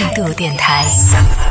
态度电台，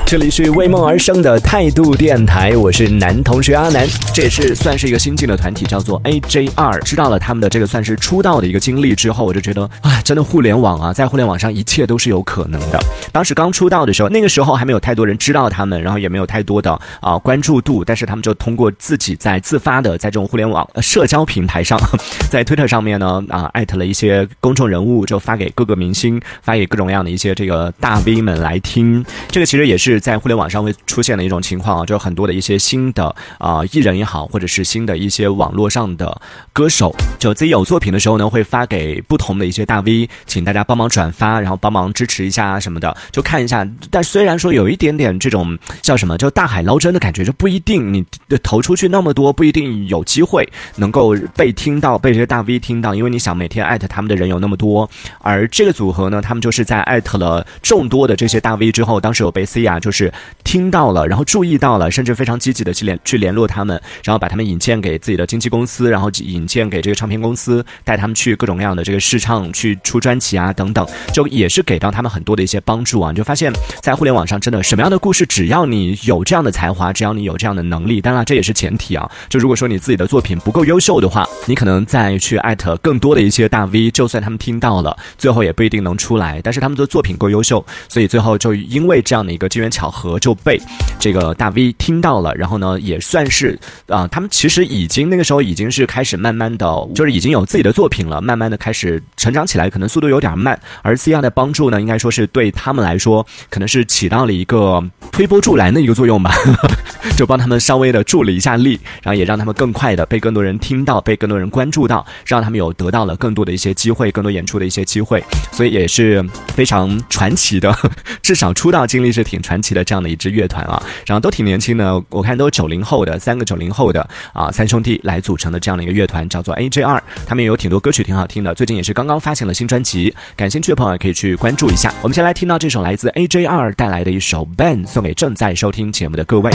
这里是为梦而生的态度电台，我是男同学阿南。这也是算是一个新进的团体，叫做 AJR。知道了他们的这个算是出道的一个经历之后，我就觉得，哎，真的互联网啊，在互联网上一切都是有可能的。当时刚出道的时候，那个时候还没有太多人知道他们，然后也没有太多的啊关注度，但是他们就通过自己在自发的在这种互联网社交平台上，在推特上面呢啊艾特了一些公众人物，就发给各个明星，发给各种各样的一些这个大 V 们来听。这个其实也是在互联网上会出现的一种情况啊，就很多的一些新的啊艺人也好，或者是新的一些网络上的歌手，就自己有作品的时候呢，会发给不同的一些大 V，请大家帮忙转发，然后帮忙支持一下什么的，就看一下。但虽然说有一点点这种叫什么，就大海捞针的感觉，就不一定你投出去那么多，不一定有机会能够被听到，被这些大 V 听到，因为你想每天艾特他们的人有那么多，而这个组合呢，他们就是在艾特了众多的这些大 V 之后，当时有被 C 啊，就是听到了，然后注意到了，甚至非常积极的去联去联络他们，然后把他们引荐给自己的经纪公司，然后引荐给这个唱片公司，带他们去各种各样的这个试唱，去出专辑啊等等，就也是给到他们很多的一些帮助啊。你就发现，在互联网上真的什么样的故事，只要你有这样的才华，只要你有这样的能力，当然这也是前提啊。就如果说你自己的作品不够优秀的话，你可能再去艾特更多的一些大 V，就算他们听到了，最后也不一定能出来。但是他们的作品够优秀，所以最然后就因为这样的一个机缘巧合，就被这个大 V 听到了。然后呢，也算是啊，他们其实已经那个时候已经是开始慢慢的，就是已经有自己的作品了，慢慢的开始成长起来，可能速度有点慢。而 C R 的帮助呢，应该说是对他们来说，可能是起到了一个推波助澜的一个作用吧，就帮他们稍微的助了一下力，然后也让他们更快的被更多人听到，被更多人关注到，让他们有得到了更多的一些机会，更多演出的一些机会。所以也是非常传奇的，至少出道经历是挺传奇的这样的一支乐团啊，然后都挺年轻的，我看都是九零后的，三个九零后的啊三兄弟来组成的这样的一个乐团，叫做 AJR，他们也有挺多歌曲挺好听的，最近也是刚刚发行了新专辑，感兴趣的朋友可以去关注一下。我们先来听到这首来自 AJR 带来的一首 Ben，送给正在收听节目的各位。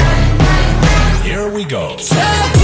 Here we go.